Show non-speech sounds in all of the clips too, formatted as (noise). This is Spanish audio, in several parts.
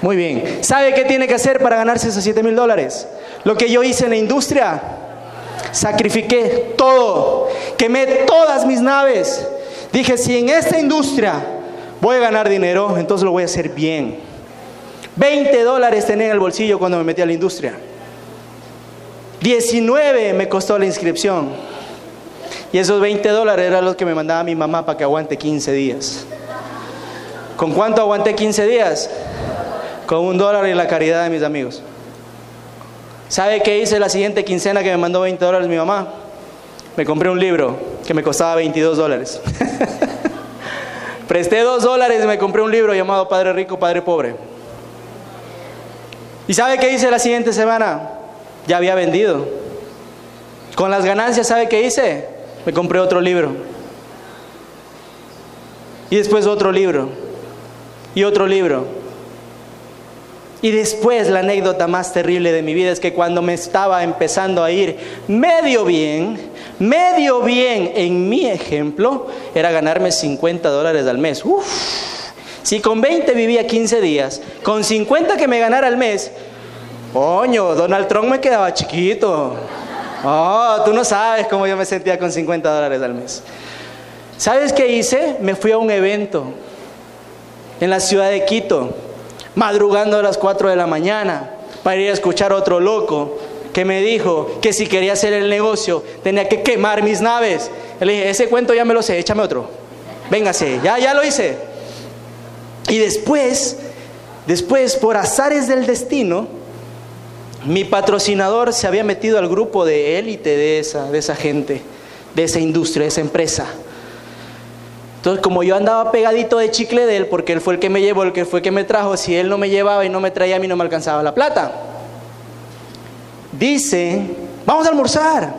Muy bien. ¿Sabe qué tiene que hacer para ganarse esos 7 mil dólares? Lo que yo hice en la industria. Sacrifiqué todo. Quemé todas mis naves. Dije, si en esta industria voy a ganar dinero, entonces lo voy a hacer bien. 20 dólares tenía en el bolsillo cuando me metí a la industria. 19 me costó la inscripción. Y esos 20 dólares eran los que me mandaba mi mamá para que aguante 15 días. ¿Con cuánto aguanté 15 días? Con un dólar y la caridad de mis amigos. ¿Sabe qué hice la siguiente quincena que me mandó 20 dólares mi mamá? Me compré un libro que me costaba 22 dólares. (laughs) Presté 2 dólares y me compré un libro llamado Padre Rico, Padre Pobre. ¿Y sabe qué hice la siguiente semana? Ya había vendido. Con las ganancias, ¿sabe qué hice? Me compré otro libro. Y después otro libro. Y otro libro. Y después la anécdota más terrible de mi vida es que cuando me estaba empezando a ir medio bien, medio bien en mi ejemplo, era ganarme 50 dólares al mes. Uf, si con 20 vivía 15 días, con 50 que me ganara al mes, coño, Donald Trump me quedaba chiquito. Oh, tú no sabes cómo yo me sentía con 50 dólares al mes. ¿Sabes qué hice? Me fui a un evento en la ciudad de Quito madrugando a las 4 de la mañana para ir a escuchar a otro loco que me dijo que si quería hacer el negocio tenía que quemar mis naves. Le dije, ese cuento ya me lo sé, échame otro. Véngase, ya, ya lo hice. Y después, después, por azares del destino, mi patrocinador se había metido al grupo de élite de esa, de esa gente, de esa industria, de esa empresa. Entonces, como yo andaba pegadito de chicle de él, porque él fue el que me llevó, el que fue el que me trajo, si él no me llevaba y no me traía, a mí no me alcanzaba la plata. Dice, vamos a almorzar.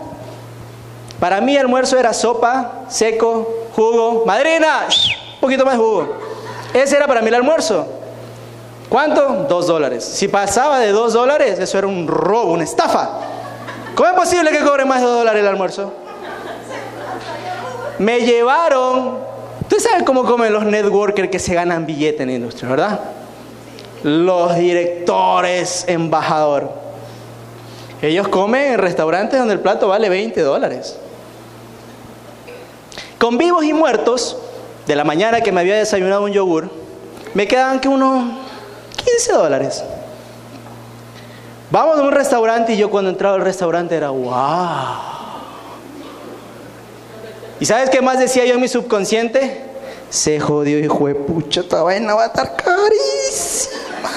Para mí el almuerzo era sopa, seco, jugo, madrina, un poquito más de jugo. Ese era para mí el almuerzo. ¿Cuánto? Dos dólares. Si pasaba de dos dólares, eso era un robo, una estafa. ¿Cómo es posible que cobre más de dos dólares el almuerzo? Me llevaron Usted sabe cómo comen los networkers que se ganan billete en la industria, ¿verdad? Los directores, embajador. Ellos comen en restaurantes donde el plato vale 20 dólares. Con vivos y muertos, de la mañana que me había desayunado un yogur, me quedaban que unos 15 dólares. Vamos a un restaurante y yo cuando entraba al restaurante era, wow. ¿Y sabes qué más decía yo en mi subconsciente? Se jodió, hijo de pucha, esta vaina va a estar carísima.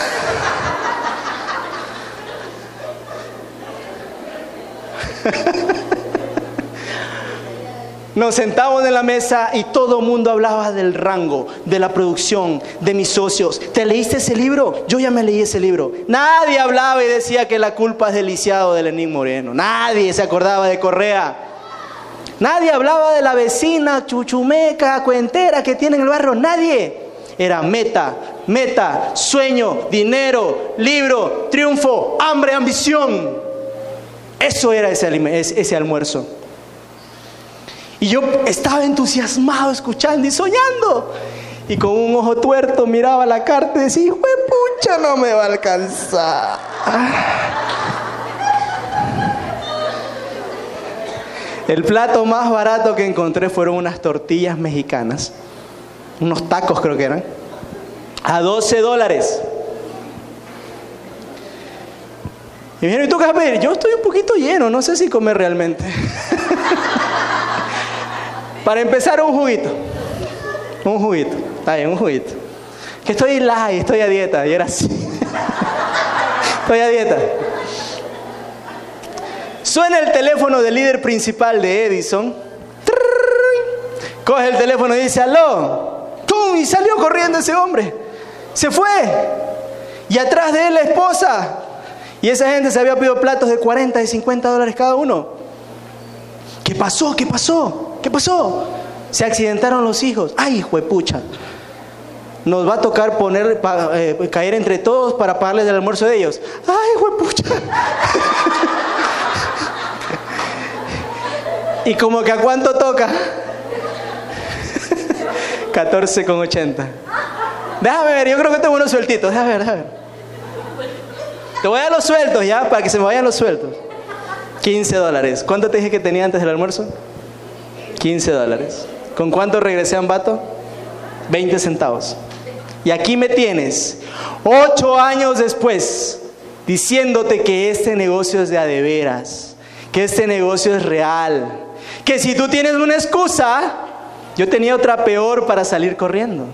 (laughs) Nos sentamos en la mesa y todo el mundo hablaba del rango, de la producción, de mis socios. ¿Te leíste ese libro? Yo ya me leí ese libro. Nadie hablaba y decía que la culpa es del lisiado de Lenín Moreno. Nadie se acordaba de Correa. Nadie hablaba de la vecina chuchumeca, cuentera que tiene en el barrio. Nadie. Era meta, meta, sueño, dinero, libro, triunfo, hambre, ambición. Eso era ese, almuerzo. Y yo estaba entusiasmado escuchando y soñando. Y con un ojo tuerto miraba la carta y decía, pucha, no me va a alcanzar. El plato más barato que encontré fueron unas tortillas mexicanas, unos tacos creo que eran, a 12 dólares. Y me ¿y tú qué vas? Yo estoy un poquito lleno, no sé si comer realmente. (laughs) Para empezar, un juguito. Un juguito. Está bien, un juguito. Que estoy light, estoy a dieta. Y era así. (laughs) estoy a dieta. Suena el teléfono del líder principal de Edison. Coge el teléfono y dice, aló. ¡Tum! Y salió corriendo ese hombre. Se fue. Y atrás de él la esposa. Y esa gente se había pedido platos de 40 y 50 dólares cada uno. ¿Qué pasó? ¿Qué pasó? ¿Qué pasó? Se accidentaron los hijos. ¡Ay, hijo de pucha! Nos va a tocar poner, eh, caer entre todos para pagarles el almuerzo de ellos. ¡Ay, hijo de pucha! ¿Y como que a cuánto toca? 14,80. Déjame ver, yo creo que tengo unos sueltitos. Déjame ver, déjame ver. Te voy a los sueltos ya, para que se me vayan los sueltos. 15 dólares. ¿Cuánto te dije que tenía antes del almuerzo? 15 dólares. ¿Con cuánto regresé a Ambato? 20 centavos. Y aquí me tienes, ocho años después, diciéndote que este negocio es de a de veras, que este negocio es real, que si tú tienes una excusa, yo tenía otra peor para salir corriendo.